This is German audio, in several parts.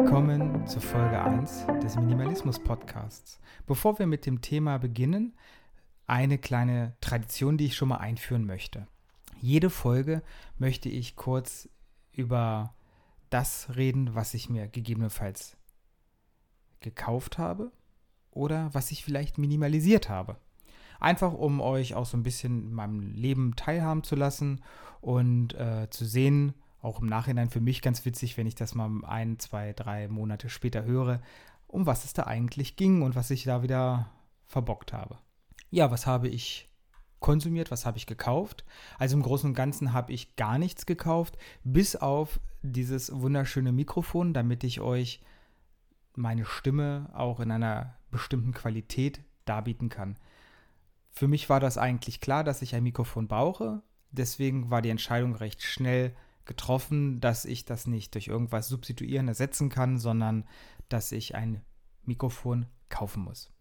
Willkommen zu Folge 1 des Minimalismus Podcasts. Bevor wir mit dem Thema beginnen, eine kleine Tradition, die ich schon mal einführen möchte. Jede Folge möchte ich kurz über das reden, was ich mir gegebenenfalls gekauft habe oder was ich vielleicht minimalisiert habe. Einfach um euch auch so ein bisschen in meinem Leben teilhaben zu lassen und äh, zu sehen, auch im Nachhinein für mich ganz witzig, wenn ich das mal ein, zwei, drei Monate später höre, um was es da eigentlich ging und was ich da wieder verbockt habe. Ja, was habe ich konsumiert, was habe ich gekauft? Also im Großen und Ganzen habe ich gar nichts gekauft, bis auf dieses wunderschöne Mikrofon, damit ich euch meine Stimme auch in einer bestimmten Qualität darbieten kann. Für mich war das eigentlich klar, dass ich ein Mikrofon brauche. Deswegen war die Entscheidung recht schnell getroffen, dass ich das nicht durch irgendwas substituieren, ersetzen kann, sondern dass ich ein Mikrofon kaufen muss.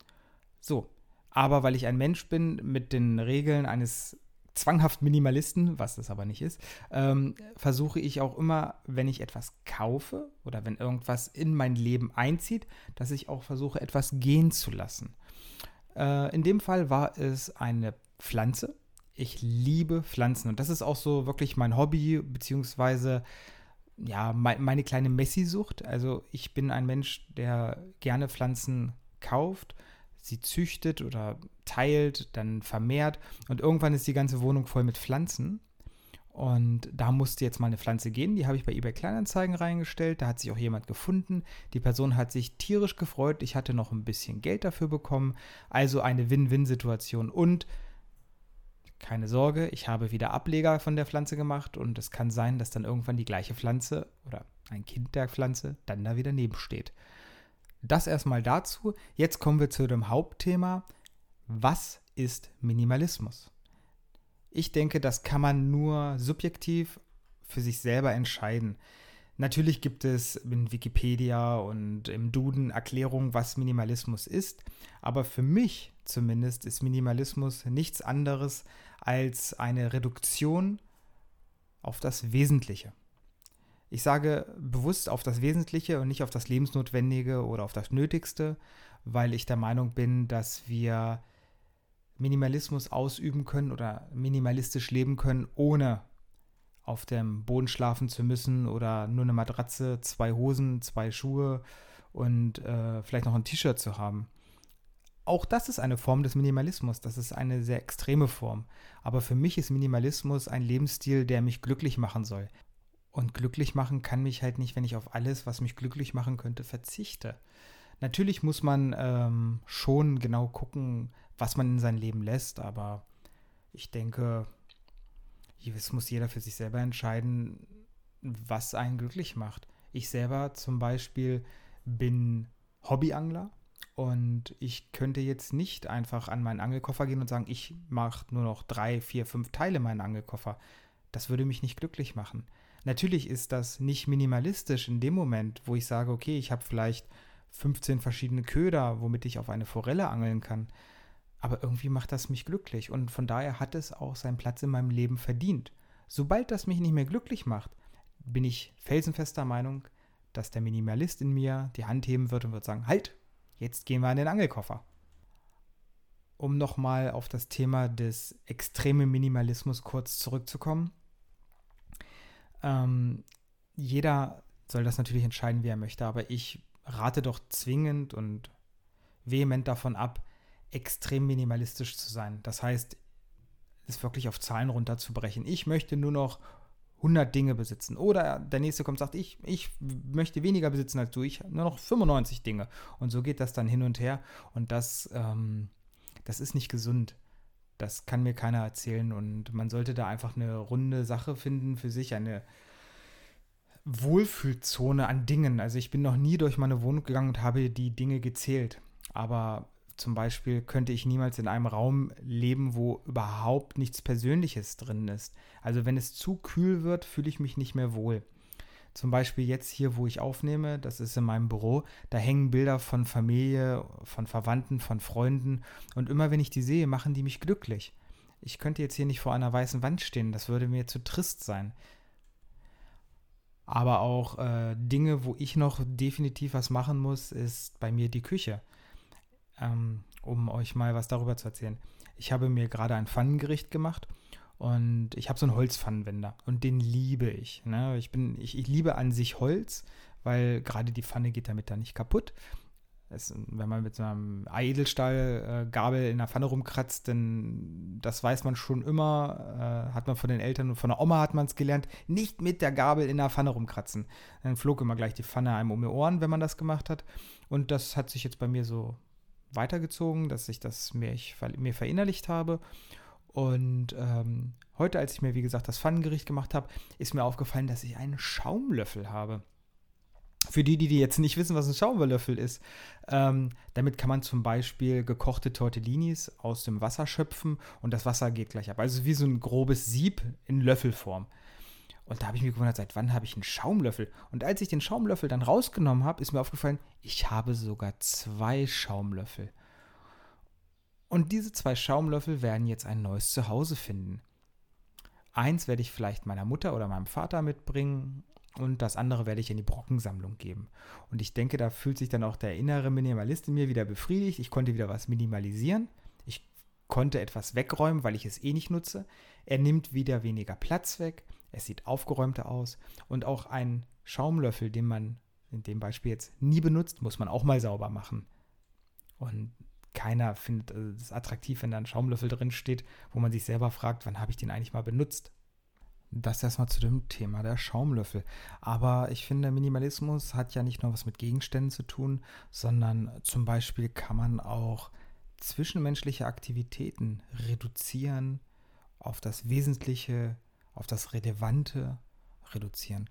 So, aber weil ich ein Mensch bin mit den Regeln eines zwanghaft Minimalisten, was das aber nicht ist, ähm, versuche ich auch immer, wenn ich etwas kaufe oder wenn irgendwas in mein Leben einzieht, dass ich auch versuche, etwas gehen zu lassen. Äh, in dem Fall war es eine Pflanze. Ich liebe Pflanzen und das ist auch so wirklich mein Hobby, beziehungsweise ja, mein, meine kleine Messi-Sucht. Also ich bin ein Mensch, der gerne Pflanzen kauft sie züchtet oder teilt, dann vermehrt und irgendwann ist die ganze Wohnung voll mit Pflanzen. Und da musste jetzt mal eine Pflanze gehen. Die habe ich bei eBay Kleinanzeigen reingestellt. Da hat sich auch jemand gefunden. Die Person hat sich tierisch gefreut. Ich hatte noch ein bisschen Geld dafür bekommen. Also eine Win-Win-Situation. Und keine Sorge, ich habe wieder Ableger von der Pflanze gemacht. Und es kann sein, dass dann irgendwann die gleiche Pflanze oder ein Kind der Pflanze dann da wieder nebensteht. Das erstmal dazu. Jetzt kommen wir zu dem Hauptthema. Was ist Minimalismus? Ich denke, das kann man nur subjektiv für sich selber entscheiden. Natürlich gibt es in Wikipedia und im Duden Erklärungen, was Minimalismus ist, aber für mich zumindest ist Minimalismus nichts anderes als eine Reduktion auf das Wesentliche. Ich sage bewusst auf das Wesentliche und nicht auf das Lebensnotwendige oder auf das Nötigste, weil ich der Meinung bin, dass wir Minimalismus ausüben können oder minimalistisch leben können, ohne auf dem Boden schlafen zu müssen oder nur eine Matratze, zwei Hosen, zwei Schuhe und äh, vielleicht noch ein T-Shirt zu haben. Auch das ist eine Form des Minimalismus, das ist eine sehr extreme Form. Aber für mich ist Minimalismus ein Lebensstil, der mich glücklich machen soll. Und glücklich machen kann mich halt nicht, wenn ich auf alles, was mich glücklich machen könnte, verzichte. Natürlich muss man ähm, schon genau gucken, was man in sein Leben lässt, aber ich denke, es muss jeder für sich selber entscheiden, was einen glücklich macht. Ich selber zum Beispiel bin Hobbyangler und ich könnte jetzt nicht einfach an meinen Angelkoffer gehen und sagen, ich mache nur noch drei, vier, fünf Teile meinen Angelkoffer. Das würde mich nicht glücklich machen. Natürlich ist das nicht minimalistisch in dem Moment, wo ich sage, okay, ich habe vielleicht 15 verschiedene Köder, womit ich auf eine Forelle angeln kann. Aber irgendwie macht das mich glücklich und von daher hat es auch seinen Platz in meinem Leben verdient. Sobald das mich nicht mehr glücklich macht, bin ich felsenfester Meinung, dass der Minimalist in mir die Hand heben wird und wird sagen, halt, jetzt gehen wir an den Angelkoffer. Um nochmal auf das Thema des extremen Minimalismus kurz zurückzukommen. Ähm, jeder soll das natürlich entscheiden, wie er möchte, aber ich rate doch zwingend und vehement davon ab, extrem minimalistisch zu sein. Das heißt, es wirklich auf Zahlen runterzubrechen. Ich möchte nur noch 100 Dinge besitzen. Oder der nächste kommt und sagt, ich, ich möchte weniger besitzen als du, ich nur noch 95 Dinge. Und so geht das dann hin und her. Und das, ähm, das ist nicht gesund. Das kann mir keiner erzählen und man sollte da einfach eine runde Sache finden für sich, eine Wohlfühlzone an Dingen. Also ich bin noch nie durch meine Wohnung gegangen und habe die Dinge gezählt. Aber zum Beispiel könnte ich niemals in einem Raum leben, wo überhaupt nichts Persönliches drin ist. Also wenn es zu kühl wird, fühle ich mich nicht mehr wohl. Zum Beispiel jetzt hier, wo ich aufnehme, das ist in meinem Büro, da hängen Bilder von Familie, von Verwandten, von Freunden und immer wenn ich die sehe, machen die mich glücklich. Ich könnte jetzt hier nicht vor einer weißen Wand stehen, das würde mir zu trist sein. Aber auch äh, Dinge, wo ich noch definitiv was machen muss, ist bei mir die Küche. Ähm, um euch mal was darüber zu erzählen. Ich habe mir gerade ein Pfannengericht gemacht und ich habe so einen Holzpfannenwender und den liebe ich. Ne? Ich, bin, ich, ich liebe an sich Holz, weil gerade die Pfanne geht damit dann nicht kaputt. Es, wenn man mit so einem Edelstahlgabel äh, in der Pfanne rumkratzt, dann das weiß man schon immer, äh, hat man von den Eltern und von der Oma hat man es gelernt, nicht mit der Gabel in der Pfanne rumkratzen. Dann flog immer gleich die Pfanne einem um die Ohren, wenn man das gemacht hat. Und das hat sich jetzt bei mir so weitergezogen, dass ich das mir, ich, mir verinnerlicht habe. Und ähm, heute, als ich mir, wie gesagt, das Pfannengericht gemacht habe, ist mir aufgefallen, dass ich einen Schaumlöffel habe. Für die, die jetzt nicht wissen, was ein Schaumlöffel ist, ähm, damit kann man zum Beispiel gekochte Tortellinis aus dem Wasser schöpfen und das Wasser geht gleich ab. Also wie so ein grobes Sieb in Löffelform. Und da habe ich mich gewundert, seit wann habe ich einen Schaumlöffel? Und als ich den Schaumlöffel dann rausgenommen habe, ist mir aufgefallen, ich habe sogar zwei Schaumlöffel. Und diese zwei Schaumlöffel werden jetzt ein neues Zuhause finden. Eins werde ich vielleicht meiner Mutter oder meinem Vater mitbringen und das andere werde ich in die Brockensammlung geben. Und ich denke, da fühlt sich dann auch der innere Minimalist in mir wieder befriedigt. Ich konnte wieder was minimalisieren. Ich konnte etwas wegräumen, weil ich es eh nicht nutze. Er nimmt wieder weniger Platz weg. Es sieht aufgeräumter aus. Und auch ein Schaumlöffel, den man in dem Beispiel jetzt nie benutzt, muss man auch mal sauber machen. Und keiner findet es attraktiv, wenn da ein Schaumlöffel drin steht, wo man sich selber fragt, wann habe ich den eigentlich mal benutzt. Das erstmal zu dem Thema der Schaumlöffel. Aber ich finde, Minimalismus hat ja nicht nur was mit Gegenständen zu tun, sondern zum Beispiel kann man auch zwischenmenschliche Aktivitäten reduzieren, auf das Wesentliche, auf das Relevante reduzieren.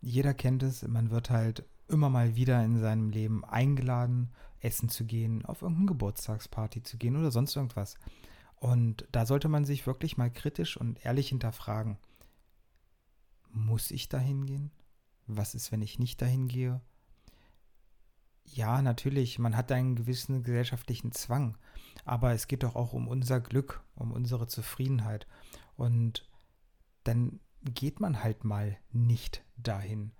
Jeder kennt es, man wird halt immer mal wieder in seinem Leben eingeladen, essen zu gehen, auf irgendeine Geburtstagsparty zu gehen oder sonst irgendwas. Und da sollte man sich wirklich mal kritisch und ehrlich hinterfragen. Muss ich dahin gehen? Was ist, wenn ich nicht dahin gehe? Ja, natürlich, man hat einen gewissen gesellschaftlichen Zwang, aber es geht doch auch um unser Glück, um unsere Zufriedenheit. Und dann geht man halt mal nicht dahin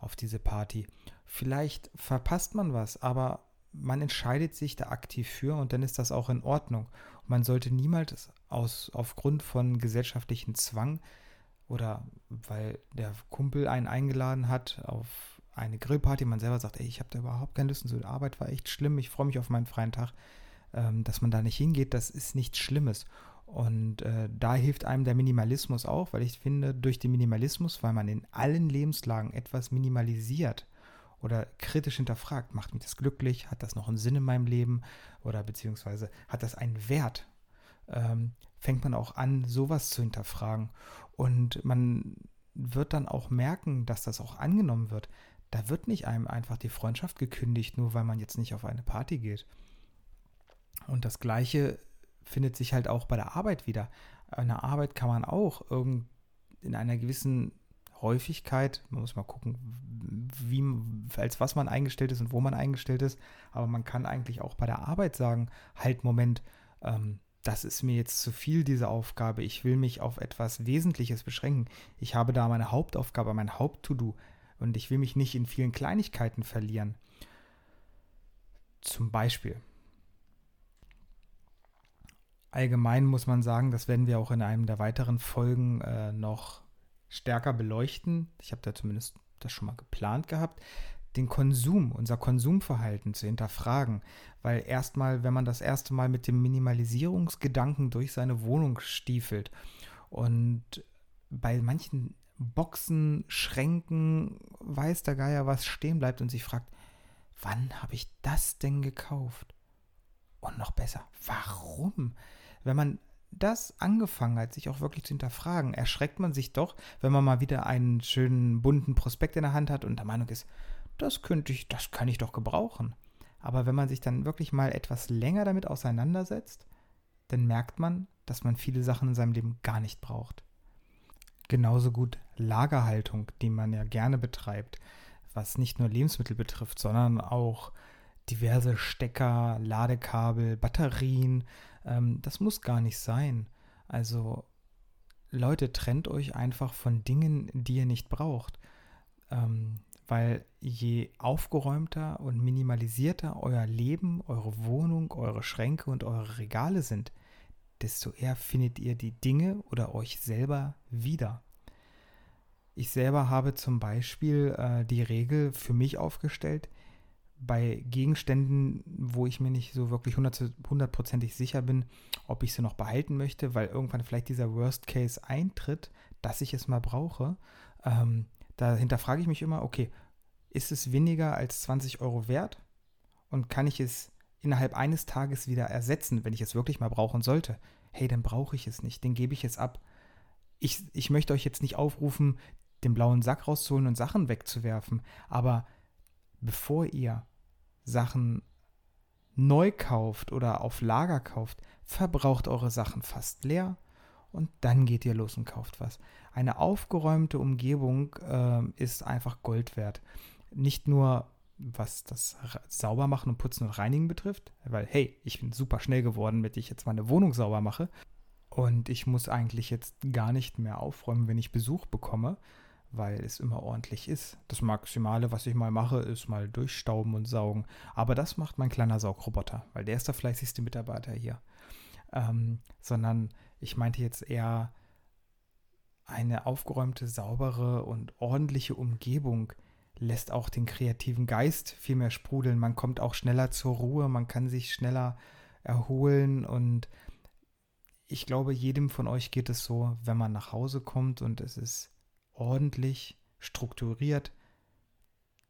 auf diese Party. Vielleicht verpasst man was, aber man entscheidet sich da aktiv für und dann ist das auch in Ordnung. man sollte niemals aus, aufgrund von gesellschaftlichen Zwang oder weil der Kumpel einen eingeladen hat auf eine Grillparty, man selber sagt, ey, ich habe da überhaupt keine Lust, so die Arbeit war echt schlimm, ich freue mich auf meinen freien Tag, ähm, dass man da nicht hingeht, das ist nichts Schlimmes. Und äh, da hilft einem der Minimalismus auch, weil ich finde, durch den Minimalismus, weil man in allen Lebenslagen etwas minimalisiert, oder kritisch hinterfragt, macht mich das glücklich, hat das noch einen Sinn in meinem Leben oder beziehungsweise hat das einen Wert, ähm, fängt man auch an, sowas zu hinterfragen. Und man wird dann auch merken, dass das auch angenommen wird. Da wird nicht einem einfach die Freundschaft gekündigt, nur weil man jetzt nicht auf eine Party geht. Und das Gleiche findet sich halt auch bei der Arbeit wieder. Eine Arbeit kann man auch irgend in einer gewissen Häufigkeit, man muss mal gucken, wie, als was man eingestellt ist und wo man eingestellt ist, aber man kann eigentlich auch bei der Arbeit sagen, halt, Moment, ähm, das ist mir jetzt zu viel, diese Aufgabe, ich will mich auf etwas Wesentliches beschränken. Ich habe da meine Hauptaufgabe, mein Haupt-To-Do und ich will mich nicht in vielen Kleinigkeiten verlieren. Zum Beispiel. Allgemein muss man sagen, das werden wir auch in einem der weiteren Folgen äh, noch stärker beleuchten. Ich habe da zumindest das schon mal geplant gehabt, den Konsum, unser Konsumverhalten zu hinterfragen. Weil erstmal, wenn man das erste Mal mit dem Minimalisierungsgedanken durch seine Wohnung stiefelt und bei manchen Boxen, Schränken, weiß der Geier was stehen bleibt und sich fragt, wann habe ich das denn gekauft? Und noch besser, warum? Wenn man das angefangen hat, sich auch wirklich zu hinterfragen, erschreckt man sich doch, wenn man mal wieder einen schönen bunten Prospekt in der Hand hat und der Meinung ist, das könnte ich, das kann ich doch gebrauchen. Aber wenn man sich dann wirklich mal etwas länger damit auseinandersetzt, dann merkt man, dass man viele Sachen in seinem Leben gar nicht braucht. Genauso gut Lagerhaltung, die man ja gerne betreibt, was nicht nur Lebensmittel betrifft, sondern auch diverse Stecker, Ladekabel, Batterien, ähm, das muss gar nicht sein. Also Leute, trennt euch einfach von Dingen, die ihr nicht braucht. Ähm, weil je aufgeräumter und minimalisierter euer Leben, eure Wohnung, eure Schränke und eure Regale sind, desto eher findet ihr die Dinge oder euch selber wieder. Ich selber habe zum Beispiel äh, die Regel für mich aufgestellt, bei Gegenständen, wo ich mir nicht so wirklich hundertprozentig sicher bin, ob ich sie noch behalten möchte, weil irgendwann vielleicht dieser Worst Case eintritt, dass ich es mal brauche, ähm, da hinterfrage ich mich immer, okay, ist es weniger als 20 Euro wert? Und kann ich es innerhalb eines Tages wieder ersetzen, wenn ich es wirklich mal brauchen sollte? Hey, dann brauche ich es nicht, dann gebe ich es ab. Ich, ich möchte euch jetzt nicht aufrufen, den blauen Sack rauszuholen und Sachen wegzuwerfen, aber bevor ihr Sachen neu kauft oder auf Lager kauft, verbraucht eure Sachen fast leer und dann geht ihr los und kauft was. Eine aufgeräumte Umgebung äh, ist einfach Gold wert. Nicht nur was das Saubermachen und Putzen und Reinigen betrifft, weil hey, ich bin super schnell geworden, mit ich jetzt meine Wohnung sauber mache und ich muss eigentlich jetzt gar nicht mehr aufräumen, wenn ich Besuch bekomme, weil es immer ordentlich ist. Das Maximale, was ich mal mache, ist mal durchstauben und saugen. Aber das macht mein kleiner Saugroboter, weil der ist der fleißigste Mitarbeiter hier. Ähm, sondern ich meinte jetzt eher eine aufgeräumte, saubere und ordentliche Umgebung lässt auch den kreativen Geist viel mehr sprudeln. Man kommt auch schneller zur Ruhe, man kann sich schneller erholen und ich glaube, jedem von euch geht es so, wenn man nach Hause kommt und es ist ordentlich strukturiert,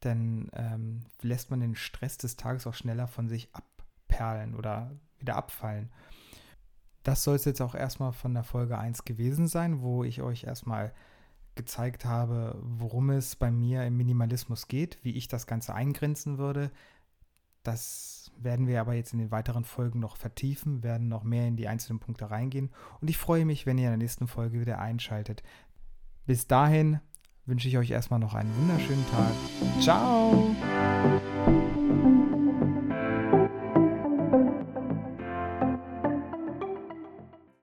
dann ähm, lässt man den Stress des Tages auch schneller von sich abperlen oder wieder abfallen das soll es jetzt auch erstmal von der Folge 1 gewesen sein, wo ich euch erstmal gezeigt habe, worum es bei mir im Minimalismus geht, wie ich das Ganze eingrenzen würde. Das werden wir aber jetzt in den weiteren Folgen noch vertiefen, werden noch mehr in die einzelnen Punkte reingehen. Und ich freue mich, wenn ihr in der nächsten Folge wieder einschaltet. Bis dahin wünsche ich euch erstmal noch einen wunderschönen Tag. Ciao!